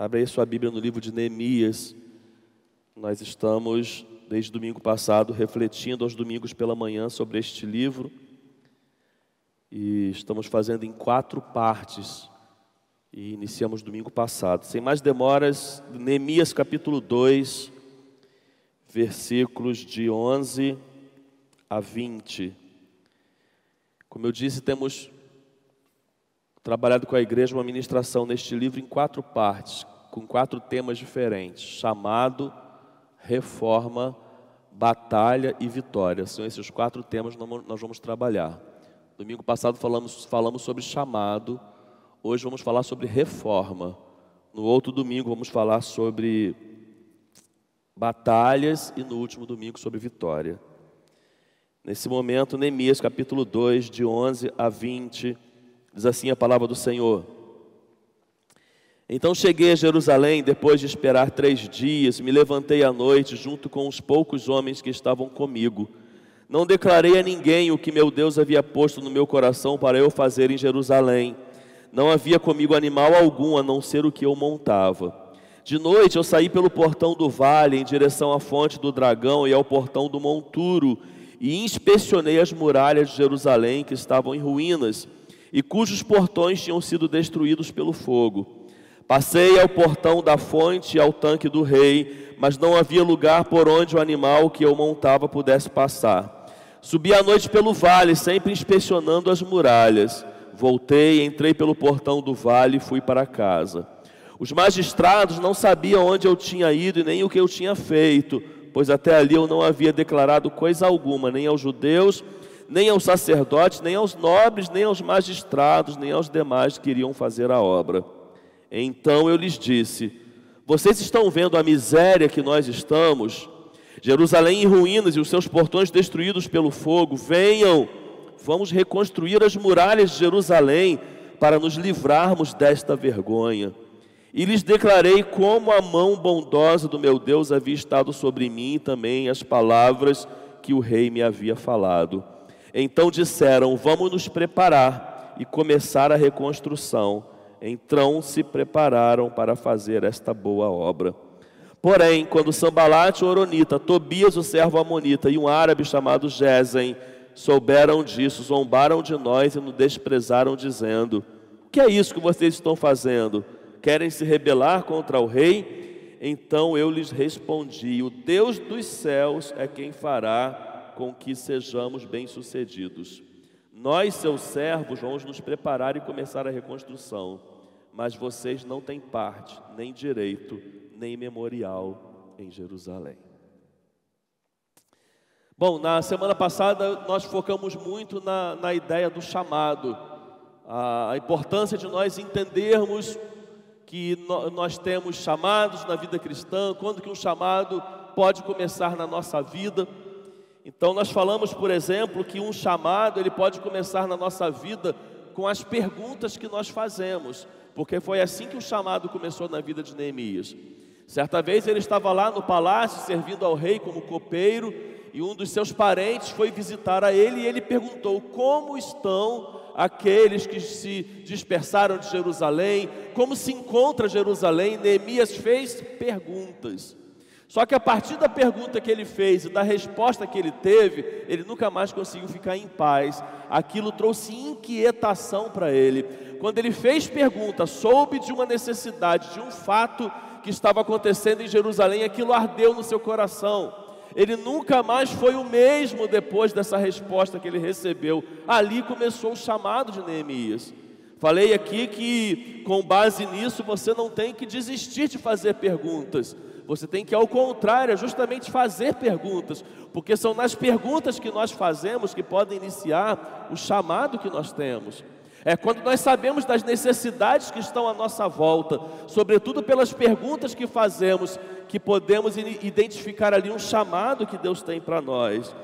Abre aí sua Bíblia no livro de Neemias. Nós estamos, desde domingo passado, refletindo aos domingos pela manhã sobre este livro. E estamos fazendo em quatro partes. E iniciamos domingo passado. Sem mais demoras, Neemias capítulo 2, versículos de 11 a 20. Como eu disse, temos trabalhado com a igreja uma ministração neste livro em quatro partes, com quatro temas diferentes: chamado, reforma, batalha e vitória. São esses quatro temas que nós vamos trabalhar. Domingo passado falamos, falamos sobre chamado, hoje vamos falar sobre reforma. No outro domingo vamos falar sobre batalhas e no último domingo sobre vitória. Nesse momento, Neemias capítulo 2, de 11 a 20 Diz assim a palavra do Senhor. Então cheguei a Jerusalém depois de esperar três dias, me levantei à noite junto com os poucos homens que estavam comigo. Não declarei a ninguém o que meu Deus havia posto no meu coração para eu fazer em Jerusalém. Não havia comigo animal algum a não ser o que eu montava. De noite eu saí pelo portão do vale em direção à fonte do dragão e ao portão do monturo e inspecionei as muralhas de Jerusalém que estavam em ruínas e cujos portões tinham sido destruídos pelo fogo. Passei ao portão da fonte e ao tanque do rei, mas não havia lugar por onde o animal que eu montava pudesse passar. Subi à noite pelo vale, sempre inspecionando as muralhas. Voltei, entrei pelo portão do vale e fui para casa. Os magistrados não sabiam onde eu tinha ido e nem o que eu tinha feito, pois até ali eu não havia declarado coisa alguma, nem aos judeus, nem aos sacerdotes, nem aos nobres, nem aos magistrados, nem aos demais que iriam fazer a obra. Então eu lhes disse: Vocês estão vendo a miséria que nós estamos? Jerusalém em ruínas e os seus portões destruídos pelo fogo. Venham, vamos reconstruir as muralhas de Jerusalém para nos livrarmos desta vergonha. E lhes declarei como a mão bondosa do meu Deus havia estado sobre mim e também as palavras que o rei me havia falado. Então disseram: Vamos nos preparar e começar a reconstrução. Então se prepararam para fazer esta boa obra. Porém, quando Sambalate, o Oronita, Tobias, o servo Amonita e um árabe chamado Gesem souberam disso, zombaram de nós e nos desprezaram, dizendo: O que é isso que vocês estão fazendo? Querem se rebelar contra o rei? Então eu lhes respondi: O Deus dos céus é quem fará com que sejamos bem-sucedidos. Nós, seus servos, vamos nos preparar e começar a reconstrução, mas vocês não têm parte, nem direito, nem memorial em Jerusalém. Bom, na semana passada nós focamos muito na, na ideia do chamado, a, a importância de nós entendermos que no, nós temos chamados na vida cristã, quando que um chamado pode começar na nossa vida. Então nós falamos, por exemplo, que um chamado ele pode começar na nossa vida com as perguntas que nós fazemos, porque foi assim que o chamado começou na vida de Neemias. Certa vez ele estava lá no palácio servindo ao rei como copeiro e um dos seus parentes foi visitar a ele e ele perguntou: "Como estão aqueles que se dispersaram de Jerusalém? Como se encontra Jerusalém?" Neemias fez perguntas. Só que a partir da pergunta que ele fez e da resposta que ele teve, ele nunca mais conseguiu ficar em paz. Aquilo trouxe inquietação para ele. Quando ele fez pergunta, soube de uma necessidade, de um fato que estava acontecendo em Jerusalém, aquilo ardeu no seu coração. Ele nunca mais foi o mesmo depois dessa resposta que ele recebeu. Ali começou o chamado de Neemias. Falei aqui que, com base nisso, você não tem que desistir de fazer perguntas. Você tem que, ao contrário, justamente fazer perguntas, porque são nas perguntas que nós fazemos que podem iniciar o chamado que nós temos. É quando nós sabemos das necessidades que estão à nossa volta, sobretudo pelas perguntas que fazemos, que podemos identificar ali um chamado que Deus tem para nós.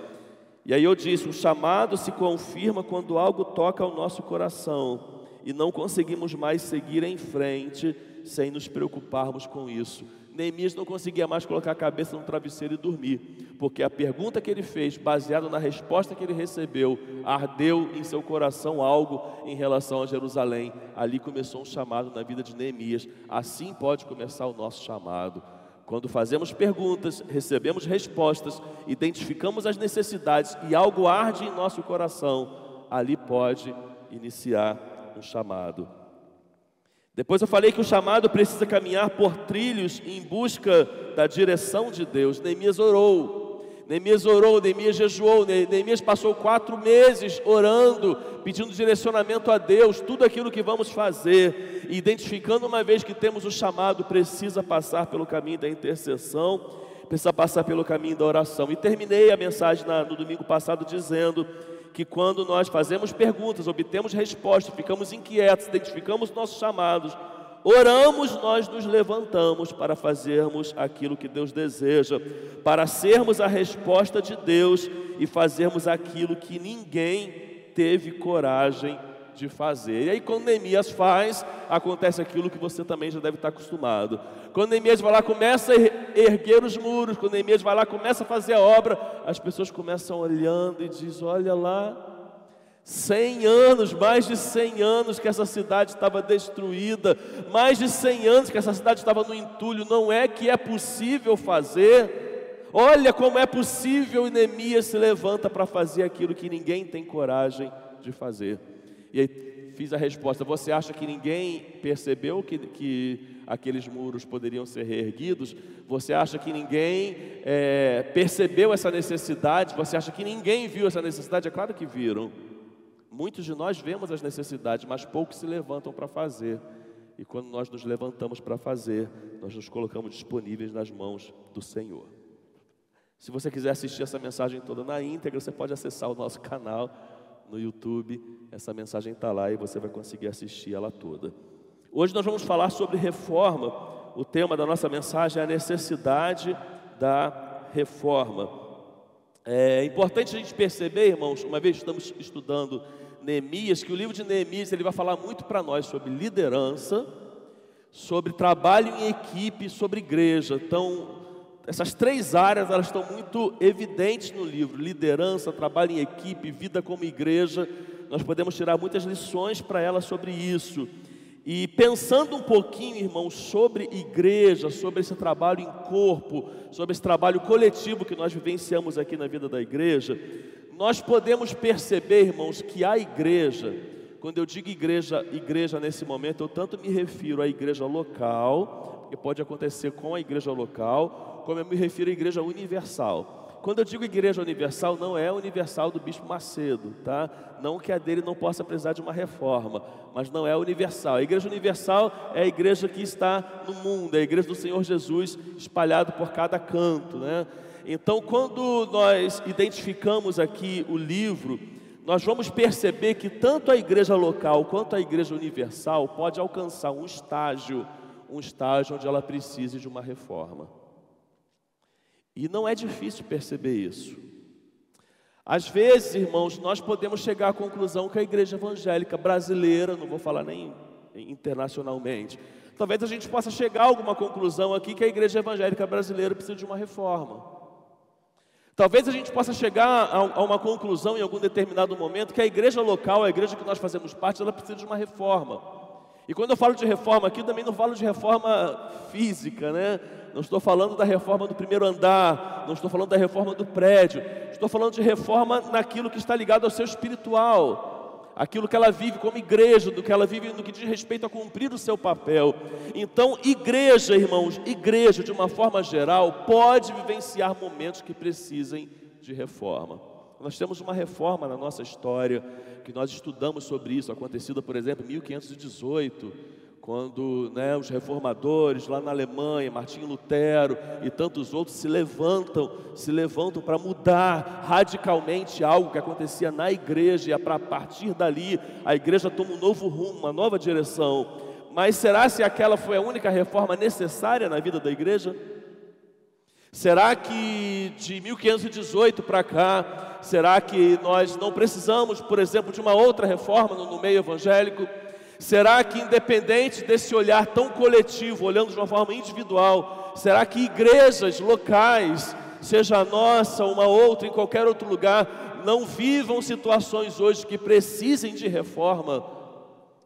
E aí eu disse: o chamado se confirma quando algo toca o nosso coração e não conseguimos mais seguir em frente sem nos preocuparmos com isso. Neemias não conseguia mais colocar a cabeça no travesseiro e dormir, porque a pergunta que ele fez, baseado na resposta que ele recebeu, ardeu em seu coração algo em relação a Jerusalém. Ali começou um chamado na vida de Neemias. Assim pode começar o nosso chamado. Quando fazemos perguntas, recebemos respostas, identificamos as necessidades e algo arde em nosso coração, ali pode iniciar um chamado. Depois eu falei que o chamado precisa caminhar por trilhos em busca da direção de Deus. Neemias orou. Neemias orou, Neemias jejuou, Neemias passou quatro meses orando, pedindo direcionamento a Deus, tudo aquilo que vamos fazer, identificando uma vez que temos o chamado, precisa passar pelo caminho da intercessão, precisa passar pelo caminho da oração. E terminei a mensagem no domingo passado dizendo que quando nós fazemos perguntas, obtemos respostas, ficamos inquietos, identificamos nossos chamados, oramos, nós nos levantamos para fazermos aquilo que Deus deseja, para sermos a resposta de Deus e fazermos aquilo que ninguém teve coragem de fazer. E aí, quando Neemias faz, acontece aquilo que você também já deve estar acostumado. Quando Neemias vai lá, começa a erguer os muros, quando Neemias vai lá, começa a fazer a obra, as pessoas começam olhando e dizem: Olha lá, Cem anos, mais de cem anos que essa cidade estava destruída, mais de cem anos que essa cidade estava no entulho, não é que é possível fazer? Olha como é possível, e Neemias se levanta para fazer aquilo que ninguém tem coragem de fazer. E aí fiz a resposta: Você acha que ninguém percebeu que, que aqueles muros poderiam ser reerguidos? Você acha que ninguém é, percebeu essa necessidade? Você acha que ninguém viu essa necessidade? É claro que viram. Muitos de nós vemos as necessidades, mas poucos se levantam para fazer. E quando nós nos levantamos para fazer, nós nos colocamos disponíveis nas mãos do Senhor. Se você quiser assistir essa mensagem toda na íntegra, você pode acessar o nosso canal no YouTube. Essa mensagem está lá e você vai conseguir assistir ela toda. Hoje nós vamos falar sobre reforma. O tema da nossa mensagem é a necessidade da reforma. É importante a gente perceber, irmãos, uma vez estamos estudando Neemias, que o livro de Neemias ele vai falar muito para nós sobre liderança, sobre trabalho em equipe, sobre igreja. Então, essas três áreas elas estão muito evidentes no livro: liderança, trabalho em equipe, vida como igreja. Nós podemos tirar muitas lições para ela sobre isso. E pensando um pouquinho, irmãos, sobre igreja, sobre esse trabalho em corpo, sobre esse trabalho coletivo que nós vivenciamos aqui na vida da igreja, nós podemos perceber, irmãos, que a igreja, quando eu digo igreja, igreja nesse momento, eu tanto me refiro à igreja local, que pode acontecer com a igreja local, como eu me refiro à igreja universal. Quando eu digo igreja universal, não é a universal do Bispo Macedo, tá? Não que a dele não possa precisar de uma reforma, mas não é universal. A igreja universal é a igreja que está no mundo, é a igreja do Senhor Jesus espalhado por cada canto, né? Então, quando nós identificamos aqui o livro, nós vamos perceber que tanto a igreja local quanto a igreja universal pode alcançar um estágio, um estágio onde ela precise de uma reforma. E não é difícil perceber isso. Às vezes, irmãos, nós podemos chegar à conclusão que a igreja evangélica brasileira, não vou falar nem internacionalmente, talvez a gente possa chegar a alguma conclusão aqui que a igreja evangélica brasileira precisa de uma reforma. Talvez a gente possa chegar a, uma conclusão em algum determinado momento que a igreja local, a igreja que nós fazemos parte, ela precisa de uma reforma. E quando eu falo de reforma aqui, também não falo de reforma física, né? Não estou falando da reforma do primeiro andar, não estou falando da reforma do prédio, estou falando de reforma naquilo que está ligado ao seu espiritual, aquilo que ela vive como igreja, do que ela vive no que diz respeito a cumprir o seu papel. Então, igreja, irmãos, igreja de uma forma geral pode vivenciar momentos que precisem de reforma. Nós temos uma reforma na nossa história, que nós estudamos sobre isso, acontecida, por exemplo, em 1518 quando né, os reformadores lá na Alemanha, Martinho Lutero e tantos outros se levantam, se levantam para mudar radicalmente algo que acontecia na igreja, e para partir dali a igreja toma um novo rumo, uma nova direção. Mas será se aquela foi a única reforma necessária na vida da igreja? Será que de 1518 para cá, será que nós não precisamos, por exemplo, de uma outra reforma no meio evangélico? Será que, independente desse olhar tão coletivo, olhando de uma forma individual, será que igrejas locais, seja a nossa, uma outra, em qualquer outro lugar, não vivam situações hoje que precisem de reforma.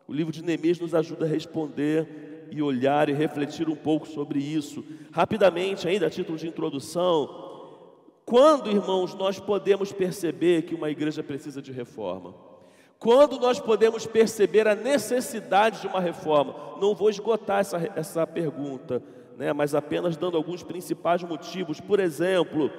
O livro de Neemias nos ajuda a responder e olhar e refletir um pouco sobre isso. Rapidamente, ainda a título de introdução, quando, irmãos, nós podemos perceber que uma igreja precisa de reforma? Quando nós podemos perceber a necessidade de uma reforma? Não vou esgotar essa, essa pergunta, né, mas apenas dando alguns principais motivos. Por exemplo,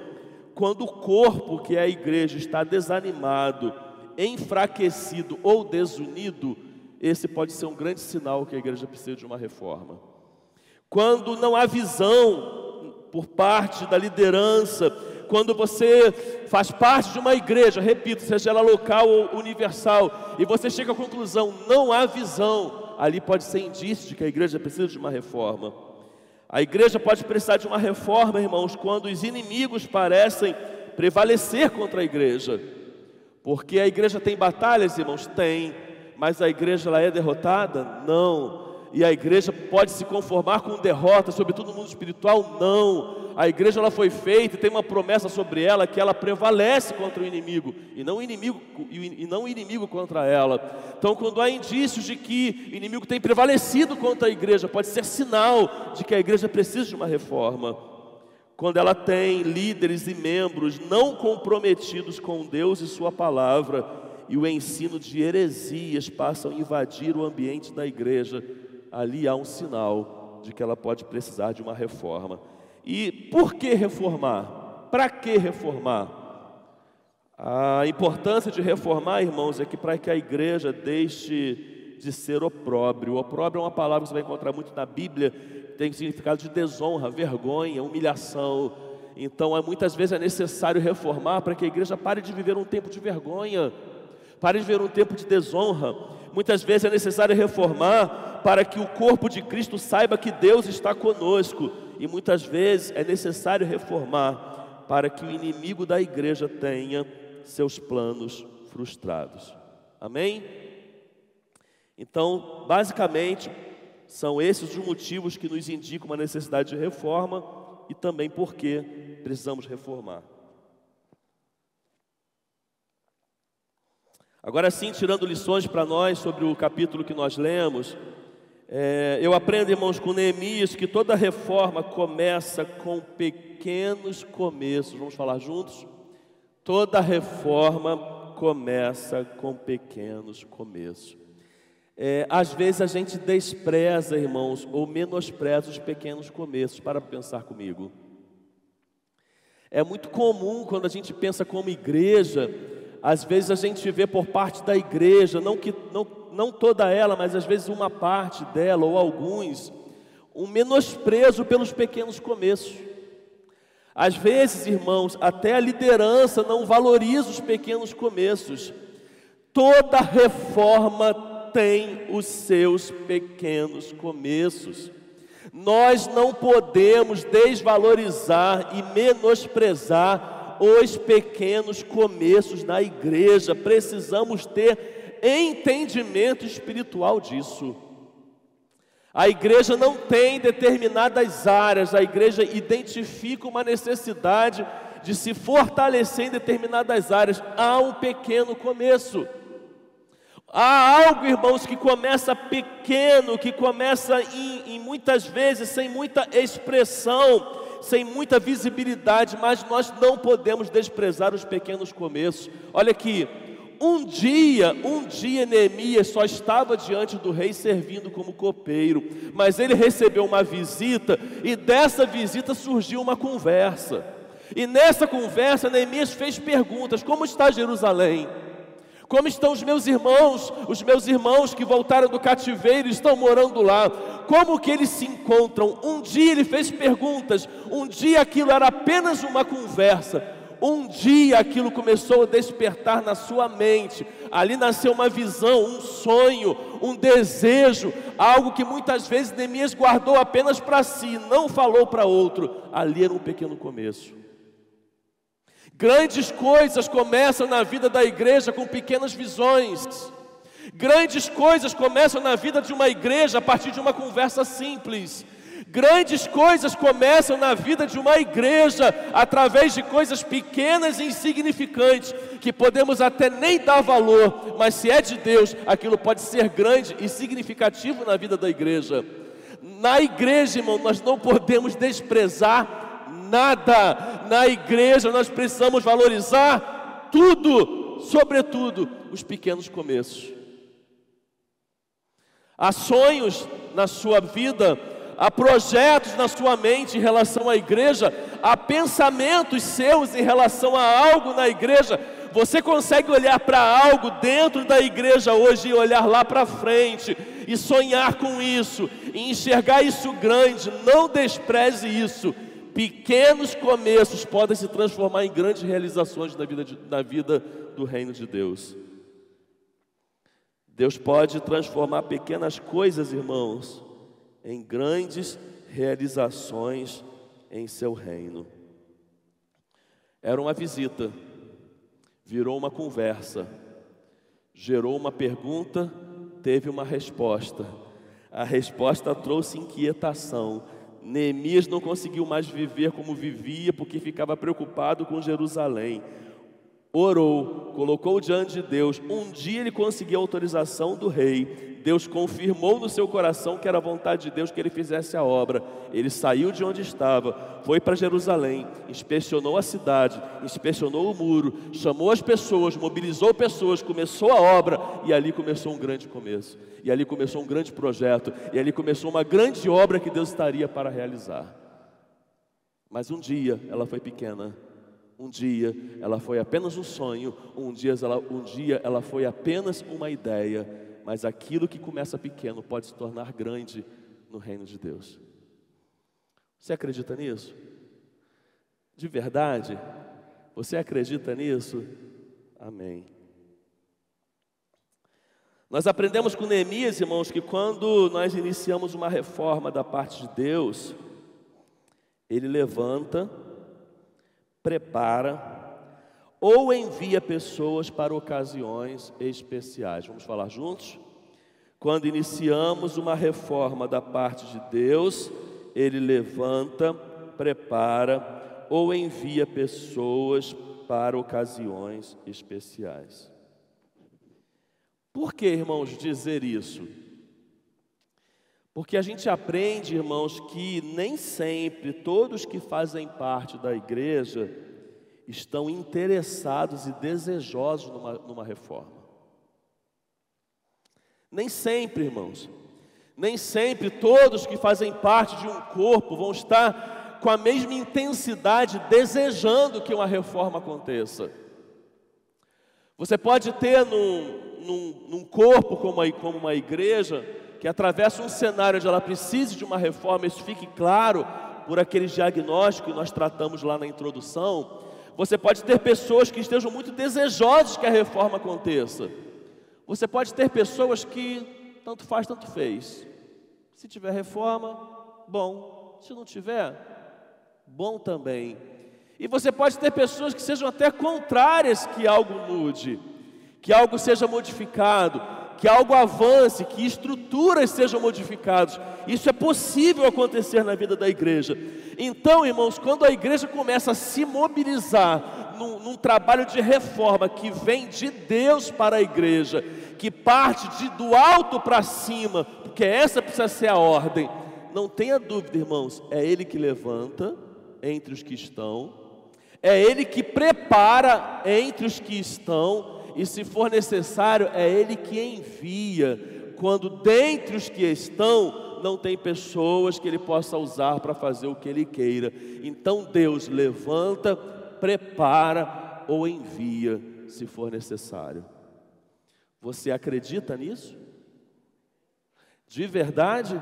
quando o corpo, que é a igreja, está desanimado, enfraquecido ou desunido, esse pode ser um grande sinal que a igreja precisa de uma reforma. Quando não há visão por parte da liderança, quando você faz parte de uma igreja, repito, seja ela local ou universal, e você chega à conclusão, não há visão, ali pode ser indício de que a igreja precisa de uma reforma. A igreja pode precisar de uma reforma, irmãos, quando os inimigos parecem prevalecer contra a igreja. Porque a igreja tem batalhas, irmãos? Tem. Mas a igreja ela é derrotada? Não. E a igreja pode se conformar com derrota, sobretudo no mundo espiritual? Não a igreja ela foi feita e tem uma promessa sobre ela que ela prevalece contra o inimigo e não o inimigo e não o inimigo contra ela. Então, quando há indícios de que o inimigo tem prevalecido contra a igreja, pode ser sinal de que a igreja precisa de uma reforma. Quando ela tem líderes e membros não comprometidos com Deus e sua palavra, e o ensino de heresias passam a invadir o ambiente da igreja, ali há um sinal de que ela pode precisar de uma reforma. E por que reformar? Para que reformar? A importância de reformar, irmãos, é que para que a igreja deixe de ser opróbrio. Opróbrio é uma palavra que você vai encontrar muito na Bíblia, tem significado de desonra, vergonha, humilhação. Então, é, muitas vezes é necessário reformar para que a igreja pare de viver um tempo de vergonha, pare de viver um tempo de desonra. Muitas vezes é necessário reformar para que o corpo de Cristo saiba que Deus está conosco e muitas vezes é necessário reformar para que o inimigo da igreja tenha seus planos frustrados. Amém? Então, basicamente, são esses os motivos que nos indicam uma necessidade de reforma e também porque precisamos reformar. Agora sim, tirando lições para nós sobre o capítulo que nós lemos, é, eu aprendo, irmãos, com Neemias que toda reforma começa com pequenos começos. Vamos falar juntos? Toda reforma começa com pequenos começos. É, às vezes a gente despreza, irmãos, ou menospreza os pequenos começos. Para pensar comigo. É muito comum quando a gente pensa como igreja, às vezes a gente vê por parte da igreja, não que não não toda ela, mas às vezes uma parte dela ou alguns, um menosprezo pelos pequenos começos. Às vezes, irmãos, até a liderança não valoriza os pequenos começos. Toda reforma tem os seus pequenos começos. Nós não podemos desvalorizar e menosprezar os pequenos começos na igreja. Precisamos ter entendimento espiritual disso. A igreja não tem determinadas áreas, a igreja identifica uma necessidade de se fortalecer em determinadas áreas. Há um pequeno começo. Há algo, irmãos, que começa pequeno, que começa em, em muitas vezes sem muita expressão, sem muita visibilidade, mas nós não podemos desprezar os pequenos começos. Olha aqui, um dia, um dia Neemias só estava diante do rei servindo como copeiro, mas ele recebeu uma visita e dessa visita surgiu uma conversa. E nessa conversa Neemias fez perguntas: como está Jerusalém? Como estão os meus irmãos, os meus irmãos que voltaram do cativeiro estão morando lá? Como que eles se encontram? Um dia ele fez perguntas, um dia aquilo era apenas uma conversa, um dia aquilo começou a despertar na sua mente, ali nasceu uma visão, um sonho, um desejo, algo que muitas vezes Neemias guardou apenas para si, não falou para outro. Ali era um pequeno começo. Grandes coisas começam na vida da igreja com pequenas visões. Grandes coisas começam na vida de uma igreja a partir de uma conversa simples. Grandes coisas começam na vida de uma igreja através de coisas pequenas e insignificantes, que podemos até nem dar valor, mas se é de Deus, aquilo pode ser grande e significativo na vida da igreja. Na igreja, irmão, nós não podemos desprezar nada. Na igreja nós precisamos valorizar tudo, sobretudo os pequenos começos. Há sonhos na sua vida, há projetos na sua mente em relação à igreja, há pensamentos seus em relação a algo na igreja. Você consegue olhar para algo dentro da igreja hoje e olhar lá para frente e sonhar com isso, e enxergar isso grande, não despreze isso. Pequenos começos podem se transformar em grandes realizações na vida, de, na vida do reino de Deus. Deus pode transformar pequenas coisas, irmãos, em grandes realizações em seu reino. Era uma visita, virou uma conversa, gerou uma pergunta, teve uma resposta. A resposta trouxe inquietação. Neemias não conseguiu mais viver como vivia porque ficava preocupado com Jerusalém orou, colocou diante de Deus. Um dia ele conseguiu a autorização do rei. Deus confirmou no seu coração que era vontade de Deus que ele fizesse a obra. Ele saiu de onde estava, foi para Jerusalém, inspecionou a cidade, inspecionou o muro, chamou as pessoas, mobilizou pessoas, começou a obra e ali começou um grande começo. E ali começou um grande projeto, e ali começou uma grande obra que Deus estaria para realizar. Mas um dia ela foi pequena um dia ela foi apenas um sonho, um dia, ela, um dia ela foi apenas uma ideia, mas aquilo que começa pequeno pode se tornar grande no reino de Deus. Você acredita nisso? De verdade? Você acredita nisso? Amém. Nós aprendemos com Neemias, irmãos, que quando nós iniciamos uma reforma da parte de Deus, ele levanta prepara ou envia pessoas para ocasiões especiais. Vamos falar juntos? Quando iniciamos uma reforma da parte de Deus, Ele levanta, prepara ou envia pessoas para ocasiões especiais. Por que, irmãos, dizer isso? Porque a gente aprende, irmãos, que nem sempre todos que fazem parte da igreja estão interessados e desejosos numa, numa reforma. Nem sempre, irmãos, nem sempre todos que fazem parte de um corpo vão estar com a mesma intensidade desejando que uma reforma aconteça. Você pode ter num, num, num corpo como, a, como uma igreja que atravessa um cenário onde ela precise de uma reforma, isso fique claro por aquele diagnóstico que nós tratamos lá na introdução, você pode ter pessoas que estejam muito desejosas que a reforma aconteça. Você pode ter pessoas que tanto faz, tanto fez. Se tiver reforma, bom. Se não tiver, bom também. E você pode ter pessoas que sejam até contrárias que algo mude, que algo seja modificado, que algo avance, que estruturas sejam modificadas. Isso é possível acontecer na vida da igreja. Então, irmãos, quando a igreja começa a se mobilizar num, num trabalho de reforma que vem de Deus para a igreja, que parte de, do alto para cima, porque essa precisa ser a ordem. Não tenha dúvida, irmãos, é Ele que levanta entre os que estão, é Ele que prepara entre os que estão, e se for necessário, é Ele que envia, quando dentre os que estão, não tem pessoas que Ele possa usar para fazer o que Ele queira. Então Deus levanta, prepara ou envia, se for necessário. Você acredita nisso? De verdade?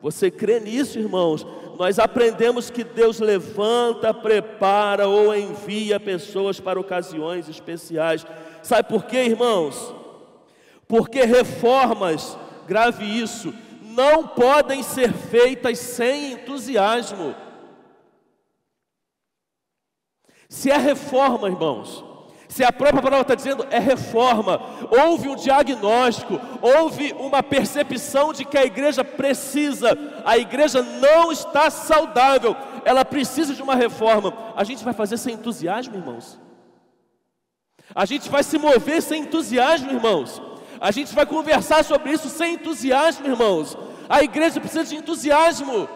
Você crê nisso, irmãos? Nós aprendemos que Deus levanta, prepara ou envia pessoas para ocasiões especiais. Sabe por quê, irmãos? Porque reformas, grave isso, não podem ser feitas sem entusiasmo. Se a reforma, irmãos, Se a própria palavra está dizendo é reforma, houve um diagnóstico, houve uma percepção de que a igreja precisa, a igreja não está saudável, ela precisa de uma reforma. A gente vai fazer sem entusiasmo, irmãos? A gente vai se mover sem entusiasmo, irmãos? A gente vai conversar sobre isso sem entusiasmo, irmãos? A igreja precisa de entusiasmo.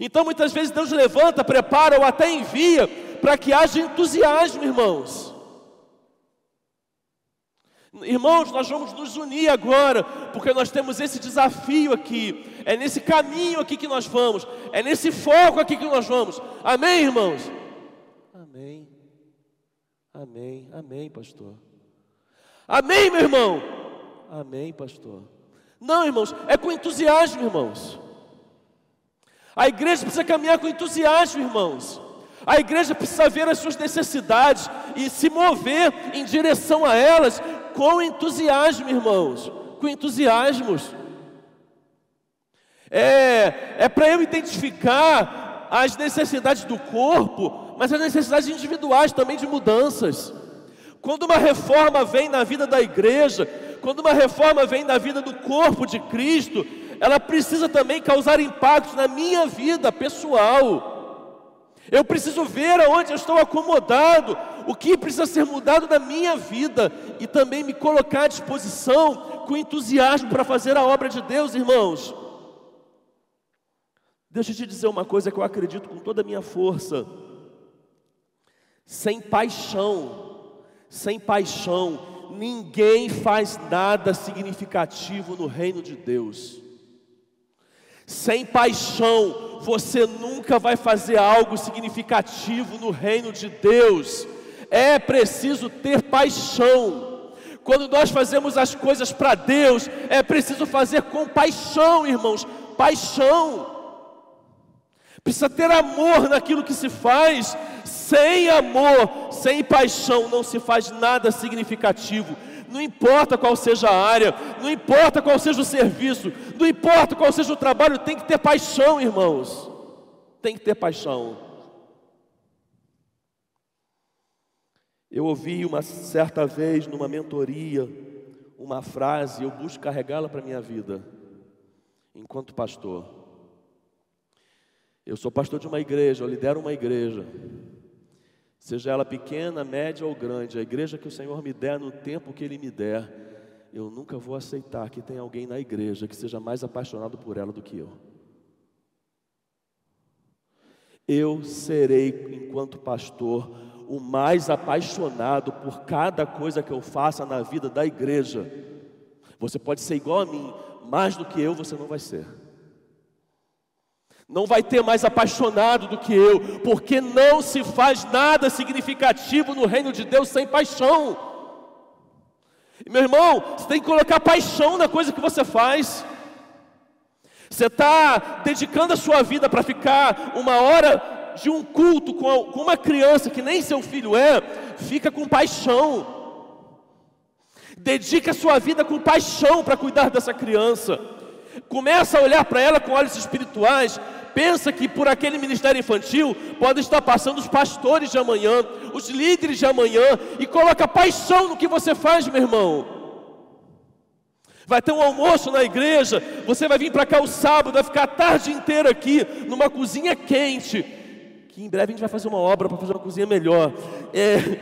Então muitas vezes Deus levanta, prepara ou até envia para que haja entusiasmo, irmãos. Irmãos, nós vamos nos unir agora, porque nós temos esse desafio aqui, é nesse caminho aqui que nós vamos, é nesse foco aqui que nós vamos. Amém, irmãos? Amém. Amém. Amém, pastor. Amém, meu irmão? Amém, pastor. Não, irmãos, é com entusiasmo, irmãos. A igreja precisa caminhar com entusiasmo, irmãos. A igreja precisa ver as suas necessidades e se mover em direção a elas com entusiasmo, irmãos, com entusiasmos. É, é para eu identificar as necessidades do corpo, mas as necessidades individuais também de mudanças. Quando uma reforma vem na vida da igreja, quando uma reforma vem na vida do corpo de Cristo, ela precisa também causar impactos na minha vida pessoal. Eu preciso ver aonde eu estou acomodado, o que precisa ser mudado na minha vida e também me colocar à disposição com entusiasmo para fazer a obra de Deus, irmãos. Deixa eu te dizer uma coisa que eu acredito com toda a minha força. Sem paixão, sem paixão, ninguém faz nada significativo no reino de Deus. Sem paixão, você nunca vai fazer algo significativo no reino de Deus. É preciso ter paixão. Quando nós fazemos as coisas para Deus, é preciso fazer com paixão, irmãos. Paixão. Precisa ter amor naquilo que se faz. Sem amor, sem paixão, não se faz nada significativo. Não importa qual seja a área, não importa qual seja o serviço, não importa qual seja o trabalho, tem que ter paixão, irmãos. Tem que ter paixão. Eu ouvi uma certa vez numa mentoria uma frase, eu busco carregá-la para a minha vida, enquanto pastor. Eu sou pastor de uma igreja, eu lidero uma igreja seja ela pequena, média ou grande, a igreja que o Senhor me der no tempo que Ele me der, eu nunca vou aceitar que tenha alguém na igreja que seja mais apaixonado por ela do que eu. Eu serei, enquanto pastor, o mais apaixonado por cada coisa que eu faça na vida da igreja. Você pode ser igual a mim, mais do que eu você não vai ser não vai ter mais apaixonado do que eu, porque não se faz nada significativo no reino de Deus sem paixão. Meu irmão, você tem que colocar paixão na coisa que você faz. Você está dedicando a sua vida para ficar uma hora de um culto com uma criança que nem seu filho é, fica com paixão. Dedica a sua vida com paixão para cuidar dessa criança. Começa a olhar para ela com olhos espirituais, pensa que por aquele ministério infantil pode estar passando os pastores de amanhã, os líderes de amanhã, e coloca paixão no que você faz, meu irmão. Vai ter um almoço na igreja, você vai vir para cá o sábado, vai ficar a tarde inteira aqui, numa cozinha quente, que em breve a gente vai fazer uma obra para fazer uma cozinha melhor. É,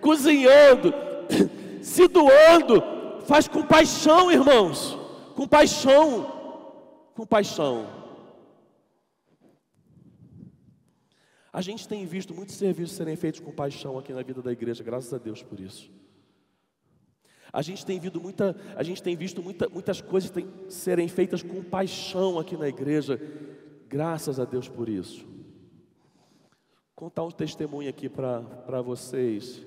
cozinhando, se doando, faz com paixão, irmãos, com paixão, com paixão. A gente tem visto muitos serviços serem feitos com paixão aqui na vida da igreja, graças a Deus por isso. A gente tem visto, muita, a gente tem visto muita, muitas coisas tem, serem feitas com paixão aqui na igreja, graças a Deus por isso. Contar um testemunho aqui para vocês.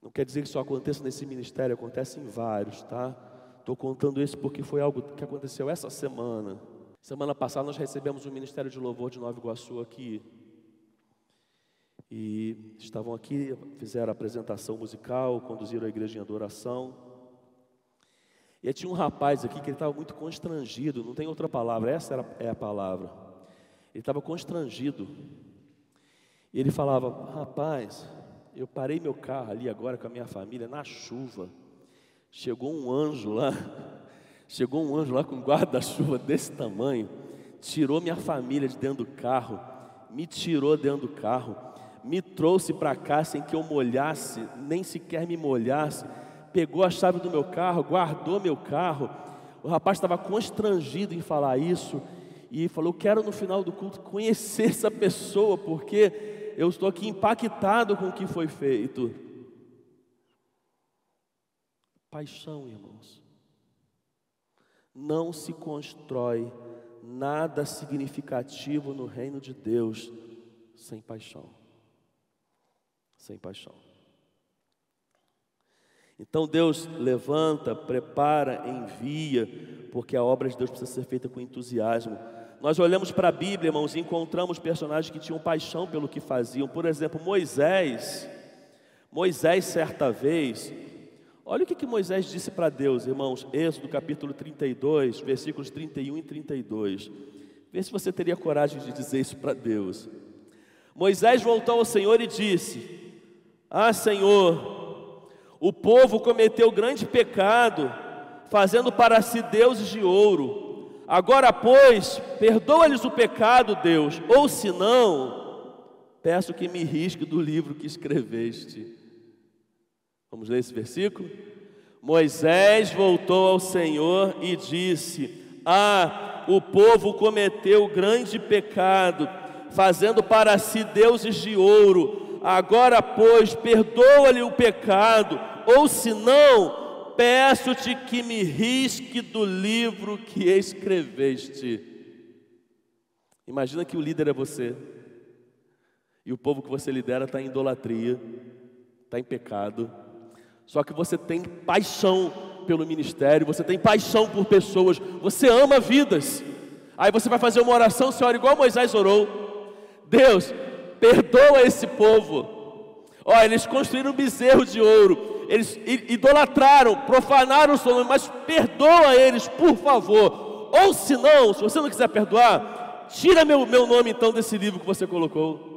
Não quer dizer que só aconteça nesse ministério, acontece em vários, tá? Estou contando isso porque foi algo que aconteceu essa semana. Semana passada nós recebemos o Ministério de Louvor de Nova Iguaçu aqui e estavam aqui, fizeram a apresentação musical, conduziram a igreja em adoração. E tinha um rapaz aqui que ele estava muito constrangido, não tem outra palavra, essa era, é a palavra. Ele estava constrangido. E ele falava: Rapaz, Eu parei meu carro ali agora com a minha família na chuva. Chegou um anjo lá, chegou um anjo lá com um guarda-chuva desse tamanho, tirou minha família de dentro do carro, me tirou dentro do carro, me trouxe para cá sem que eu molhasse, nem sequer me molhasse, pegou a chave do meu carro, guardou meu carro. O rapaz estava constrangido em falar isso e falou: Quero no final do culto conhecer essa pessoa, porque eu estou aqui impactado com o que foi feito. Paixão, irmãos. Não se constrói nada significativo no reino de Deus sem paixão. Sem paixão. Então Deus levanta, prepara, envia, porque a obra de Deus precisa ser feita com entusiasmo. Nós olhamos para a Bíblia, irmãos, e encontramos personagens que tinham paixão pelo que faziam. Por exemplo, Moisés. Moisés, certa vez, olha o que, que Moisés disse para Deus, irmãos. Êxodo capítulo 32, versículos 31 e 32. Vê se você teria coragem de dizer isso para Deus. Moisés voltou ao Senhor e disse: Ah, Senhor, o povo cometeu grande pecado, fazendo para si deuses de ouro Agora, pois, perdoa-lhes o pecado, Deus, ou se não, peço que me risque do livro que escreveste. Vamos ler esse versículo? Moisés voltou ao Senhor e disse: Ah, o povo cometeu grande pecado, fazendo para si deuses de ouro. Agora, pois, perdoa-lhe o pecado, ou se não, peço-te que me risque do livro que escreveste. Imagina que o líder é você, e o povo que você lidera está em idolatria, está em pecado, só que você tem paixão pelo ministério, você tem paixão por pessoas, você ama vidas. Aí você vai fazer uma oração, ora igual Moisés orou: Deus, perdoa esse povo. Olha, eles construíram um bezerro de ouro, eles idolatraram, profanaram o seu nome, mas perdoa eles, por favor. Ou se não, se você não quiser perdoar, tira meu, meu nome então desse livro que você colocou.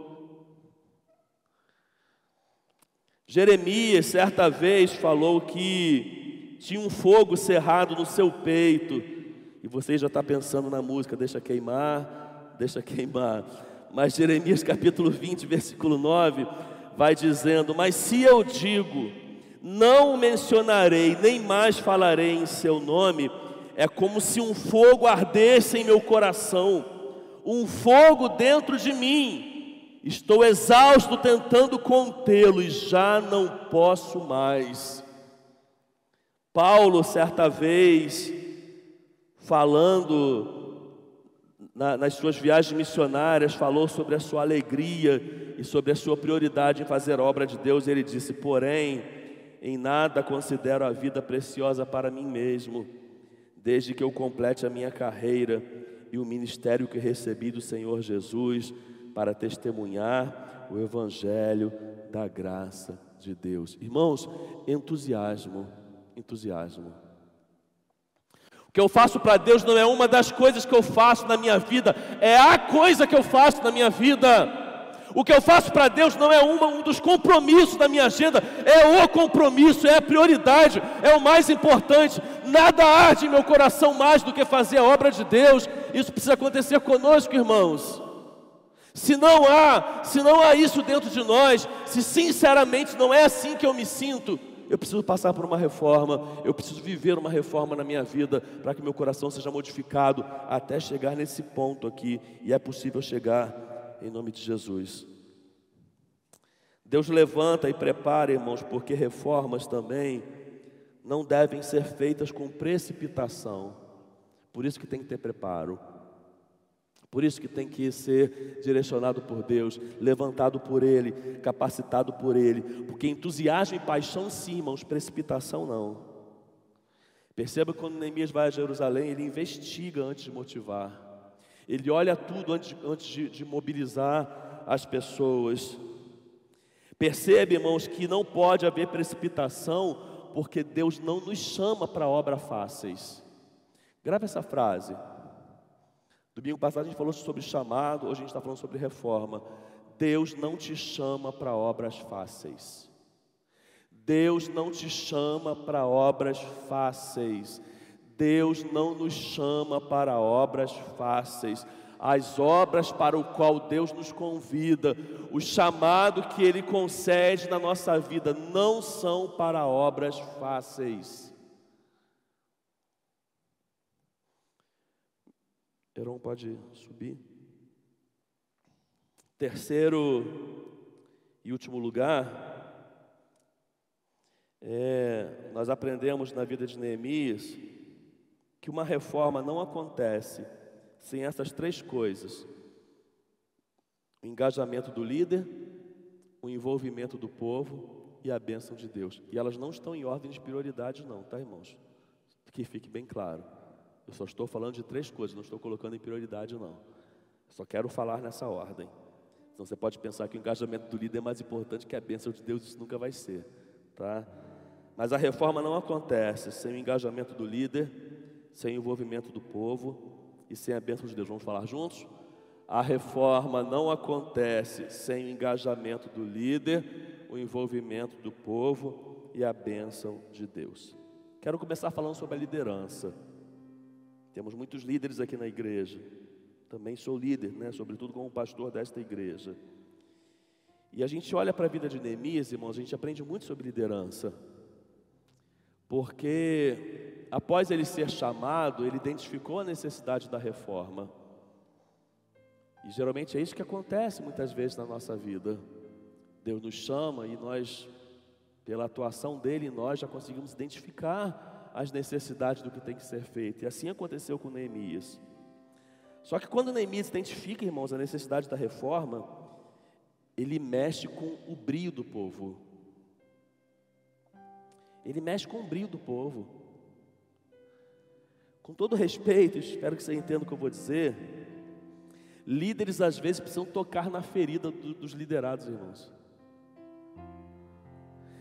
Jeremias, certa vez, falou que tinha um fogo cerrado no seu peito, e você já está pensando na música, deixa queimar, deixa queimar. Mas Jeremias capítulo 20, versículo 9, vai dizendo: Mas se eu digo, não mencionarei, nem mais falarei em seu nome, é como se um fogo ardesse em meu coração, um fogo dentro de mim. Estou exausto tentando contê-lo e já não posso mais. Paulo, certa vez, falando na, nas suas viagens missionárias, falou sobre a sua alegria e sobre a sua prioridade em fazer a obra de Deus. Ele disse: Porém, em nada considero a vida preciosa para mim mesmo, desde que eu complete a minha carreira e o ministério que recebi do Senhor Jesus para testemunhar o Evangelho da graça de Deus. Irmãos, entusiasmo, entusiasmo. O que eu faço para Deus não é uma das coisas que eu faço na minha vida, é a coisa que eu faço na minha vida. O que eu faço para Deus não é uma, um dos compromissos da minha agenda, é o compromisso, é a prioridade, é o mais importante. Nada arde em meu coração mais do que fazer a obra de Deus. Isso precisa acontecer conosco, irmãos. Se não há, se não há isso dentro de nós, se sinceramente não é assim que eu me sinto, eu preciso passar por uma reforma, eu preciso viver uma reforma na minha vida para que meu coração seja modificado até chegar nesse ponto aqui, e é possível chegar em nome de Jesus. Deus levanta e prepara, irmãos, porque reformas também não devem ser feitas com precipitação. Por isso que tem que ter preparo. Por isso que tem que ser direcionado por Deus, levantado por Ele, capacitado por Ele. Porque entusiasmo e paixão sim, irmãos, precipitação não. Perceba que quando Neemias vai a Jerusalém, ele investiga antes de motivar. Ele olha tudo antes, antes de, de mobilizar as pessoas. Percebe, irmãos, que não pode haver precipitação, porque Deus não nos chama para obras fáceis. Grave essa frase. Domingo passado a gente falou sobre chamado, hoje a gente está falando sobre reforma. Deus não te chama para obras fáceis. Deus não te chama para obras fáceis. Deus não nos chama para obras fáceis. As obras para o qual Deus nos convida, o chamado que Ele concede na nossa vida, não são para obras fáceis. Heron pode subir. Terceiro e último lugar, é, nós aprendemos na vida de Neemias que uma reforma não acontece sem essas três coisas: o engajamento do líder, o envolvimento do povo e a bênção de Deus. E elas não estão em ordem de prioridade, não, tá, irmãos? Que fique bem claro. Eu só estou falando de três coisas, não estou colocando em prioridade, não. só quero falar nessa ordem. Então você pode pensar que o engajamento do líder é mais importante que a bênção de Deus, isso nunca vai ser, tá? Mas a reforma não acontece sem o engajamento do líder, sem o envolvimento do povo e sem a bênção de Deus. Vamos falar juntos? A reforma não acontece sem o engajamento do líder, o envolvimento do povo e a bênção de Deus. Quero começar falando sobre a liderança. Temos muitos líderes aqui na igreja. Também sou líder, né, sobretudo como pastor desta igreja. E a gente olha para a vida de Neemias, irmãos, a gente aprende muito sobre liderança. Porque após ele ser chamado, ele identificou a necessidade da reforma. E geralmente é isso que acontece muitas vezes na nossa vida. Deus nos chama e nós, pela atuação dele, nós já conseguimos identificar as necessidades do que tem que ser feito. E assim aconteceu com Neemias. Só que quando Neemias identifica, irmãos, a necessidade da reforma, ele mexe com o brio do povo. Ele mexe com o brilho do povo. Com todo respeito, espero que você entenda o que eu vou dizer. Líderes às vezes precisam tocar na ferida do, dos liderados, irmãos.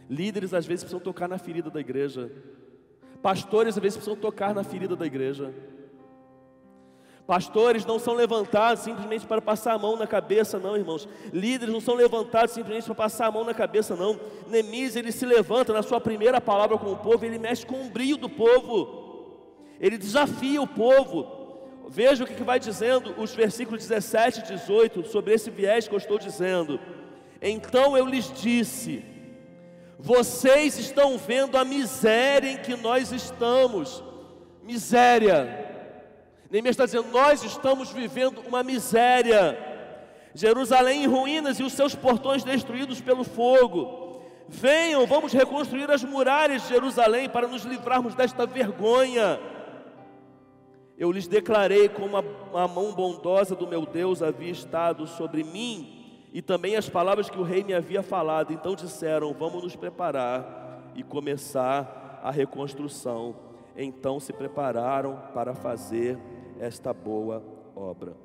Líderes às vezes precisam tocar na ferida da igreja. Pastores às vezes precisam tocar na ferida da igreja. Pastores não são levantados simplesmente para passar a mão na cabeça, não, irmãos. Líderes não são levantados simplesmente para passar a mão na cabeça, não. Neemias, ele se levanta na sua primeira palavra com o povo, ele mexe com o brilho do povo. Ele desafia o povo. Veja o que vai dizendo os versículos 17 e 18 sobre esse viés que eu estou dizendo. Então eu lhes disse: Vocês estão vendo a miséria em que nós estamos. Miséria Neemias está dizendo: Nós estamos vivendo uma miséria. Jerusalém em ruínas e os seus portões destruídos pelo fogo. Venham, vamos reconstruir as muralhas de Jerusalém para nos livrarmos desta vergonha. Eu lhes declarei como a, a mão bondosa do meu Deus havia estado sobre mim e também as palavras que o rei me havia falado. Então disseram: Vamos nos preparar e começar a reconstrução. Então se prepararam para fazer esta boa obra.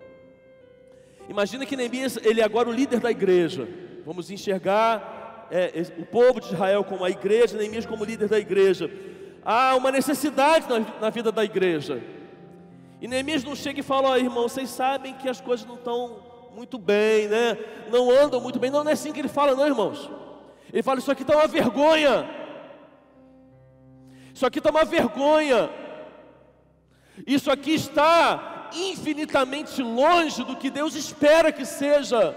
Imagina que Neemias, ele é agora o líder da igreja. Vamos enxergar é, o povo de Israel como a igreja, Neemias como líder da igreja. Há uma necessidade na, na vida da igreja. E Neemias não chega e fala: oh, irmão, vocês sabem que as coisas não estão muito bem, né? Não andam muito bem. Não, não é assim que ele fala, não, irmãos. Ele fala: Isso aqui está uma vergonha. Isso aqui está uma vergonha. Isso aqui está infinitamente longe do que Deus espera que seja.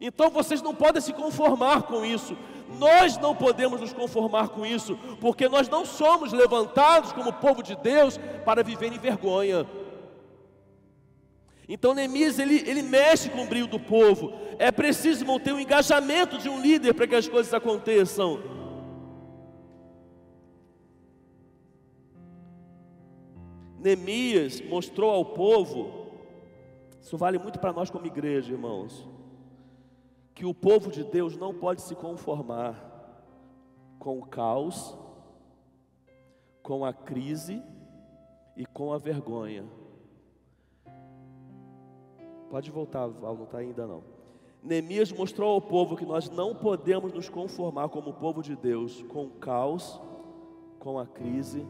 Então vocês não podem se conformar com isso. Nós não podemos nos conformar com isso, porque nós não somos levantados como povo de Deus para viver em vergonha. Então Neemias ele, ele mexe com o brilho do povo. É preciso manter o engajamento de um líder para que as coisas aconteçam. Neemias mostrou ao povo, isso vale muito para nós como igreja, irmãos, que o povo de Deus não pode se conformar com o caos, com a crise e com a vergonha. Pode voltar, Val, não está ainda não. Neemias mostrou ao povo que nós não podemos nos conformar como povo de Deus com o caos, com a crise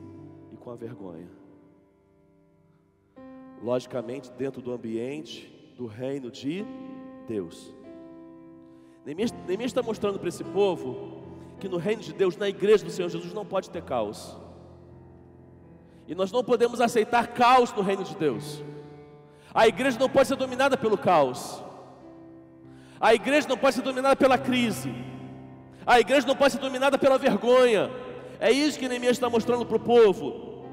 e com a vergonha logicamente dentro do ambiente do reino de Deus. Neemias, Neemias está mostrando para esse povo que no reino de Deus, na igreja do Senhor Jesus, não pode ter caos. E nós não podemos aceitar caos no reino de Deus. A igreja não pode ser dominada pelo caos. A igreja não pode ser dominada pela crise. A igreja não pode ser dominada pela vergonha. É isso que Neemias está mostrando para o povo.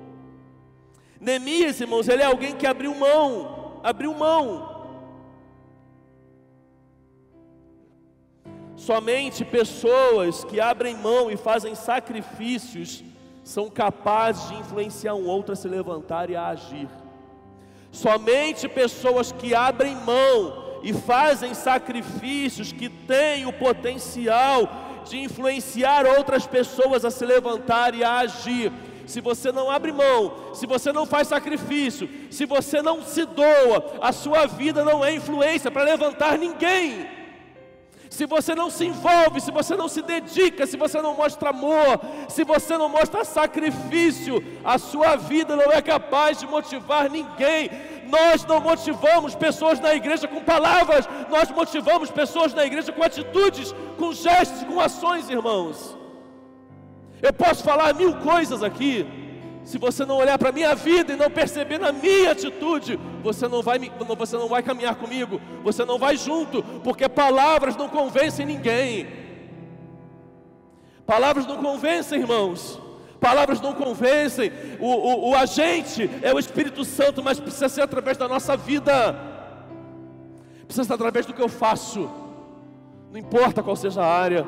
Neemias, irmãos, ele é alguém que abriu mão, abriu mão. Somente pessoas que abrem mão e fazem sacrifícios são capazes de influenciar um outro a se levantar e a agir. Somente pessoas que abrem mão e fazem sacrifícios que têm o potencial de influenciar outras pessoas a se levantar e a agir. Se você não abre mão, se você não faz sacrifício, se você não se doa, a sua vida não é influência para levantar ninguém se você não se envolve, se você não se dedica, se você não mostra amor, se você não mostra sacrifício, a sua vida não é capaz de motivar ninguém. Nós não motivamos pessoas na igreja com palavras, nós motivamos pessoas na igreja com atitudes, com gestos, com ações, irmãos. Eu posso falar mil coisas aqui, se você não olhar para a minha vida e não perceber na minha atitude, você não, vai, você não vai caminhar comigo, você não vai junto, porque palavras não convencem ninguém. Palavras não convencem, irmãos. Palavras não convencem. O, o, o agente é o Espírito Santo, mas precisa ser através da nossa vida, precisa ser através do que eu faço, não importa qual seja a área,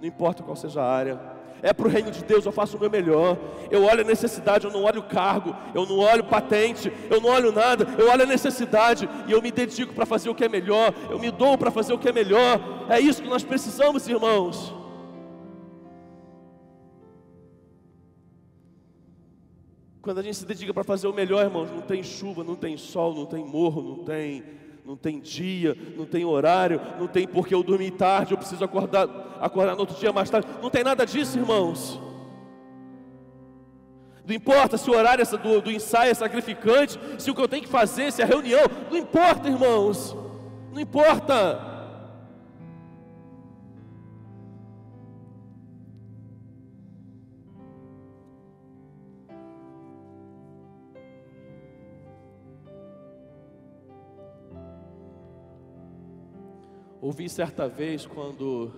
não importa qual seja a área é para o reino de Deus, eu faço o meu melhor. Eu olho a necessidade, eu não olho o cargo, eu não olho patente, eu não olho nada, eu olho a necessidade e eu me dedico para fazer o que é melhor, eu me dou para fazer o que é melhor. É isso que nós precisamos, irmãos. Quando a gente se dedica para fazer o melhor, irmãos, não tem chuva, não tem sol, não tem morro, não tem não tem dia, não tem horário, não tem porque eu dormi tarde, eu preciso acordar, acordar no outro dia mais tarde. Não tem nada disso, irmãos. Não importa se o horário do, do ensaio é sacrificante, se o que eu tenho que fazer, se é reunião, não importa, irmãos. Não importa. Ouvi certa vez quando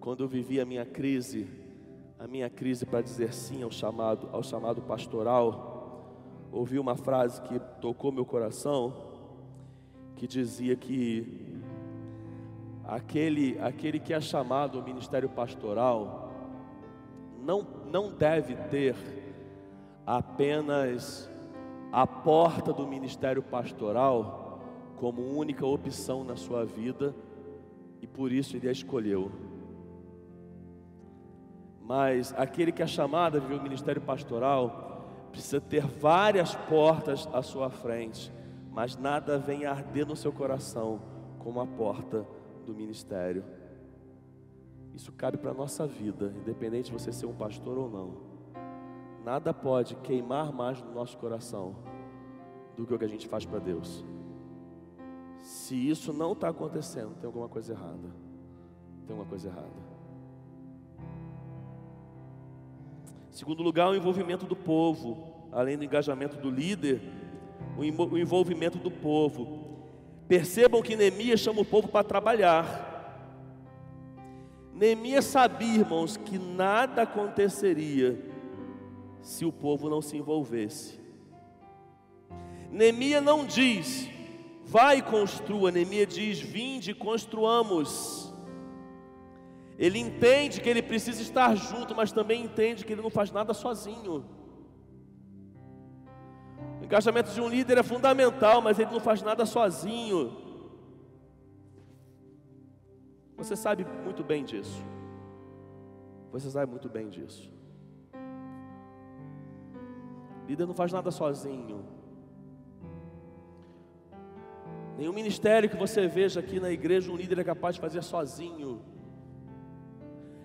quando eu vivi a minha crise, a minha crise para dizer sim ao chamado, ao chamado pastoral, ouvi uma frase que tocou meu coração, que dizia que aquele aquele que é chamado ao ministério pastoral não não deve ter apenas a porta do ministério pastoral como única opção na sua vida, e por isso ele a escolheu. Mas aquele que é chamado a viver o ministério pastoral precisa ter várias portas à sua frente, mas nada vem arder no seu coração como a porta do ministério. Isso cabe para a nossa vida, independente de você ser um pastor ou não. Nada pode queimar mais no nosso coração do que o que a gente faz para Deus. Se isso não está acontecendo, tem alguma coisa errada. Tem alguma coisa errada. Segundo lugar, o envolvimento do povo, além do engajamento do líder, o envolvimento do povo. Percebam que Neemias chama o povo para trabalhar. Neemias sabia, irmãos, que nada aconteceria se o povo não se envolvesse. Neemias não diz, Vai e construa. Neemias diz: Vinde e construamos. Ele entende que ele precisa estar junto, mas também entende que ele não faz nada sozinho. O engajamento de um líder é fundamental, mas ele não faz nada sozinho. Você sabe muito bem disso. Você sabe muito bem disso. O líder não faz nada sozinho. Nenhum ministério que você veja aqui na igreja um líder é capaz de fazer sozinho.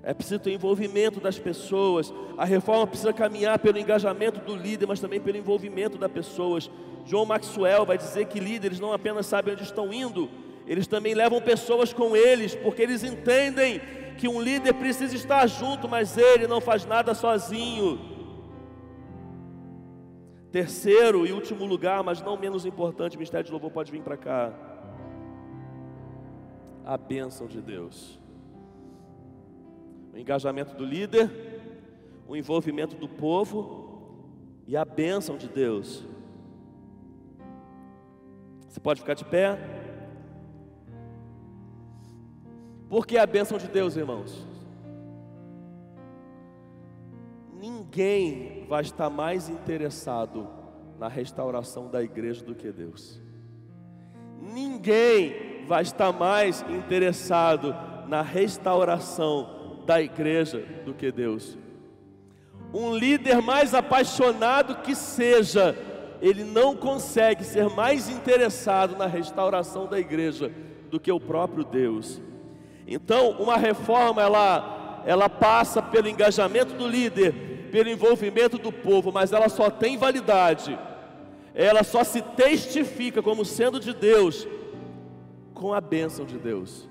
É preciso ter envolvimento das pessoas. A reforma precisa caminhar pelo engajamento do líder, mas também pelo envolvimento das pessoas. João Maxwell vai dizer que líderes não apenas sabem onde estão indo, eles também levam pessoas com eles, porque eles entendem que um líder precisa estar junto, mas ele não faz nada sozinho. Terceiro e último lugar, mas não menos importante, o Ministério de Louvor pode vir para cá. A bênção de Deus. O engajamento do líder, o envolvimento do povo e a bênção de Deus. Você pode ficar de pé? Por que a bênção de Deus, irmãos? Ninguém vai estar mais interessado na restauração da igreja do que Deus. Ninguém vai estar mais interessado na restauração da igreja do que Deus. Um líder mais apaixonado que seja, ele não consegue ser mais interessado na restauração da igreja do que o próprio Deus. Então, uma reforma ela ela passa pelo engajamento do líder, pelo envolvimento do povo, mas ela só tem validade, ela só se testifica como sendo de Deus com a bênção de Deus.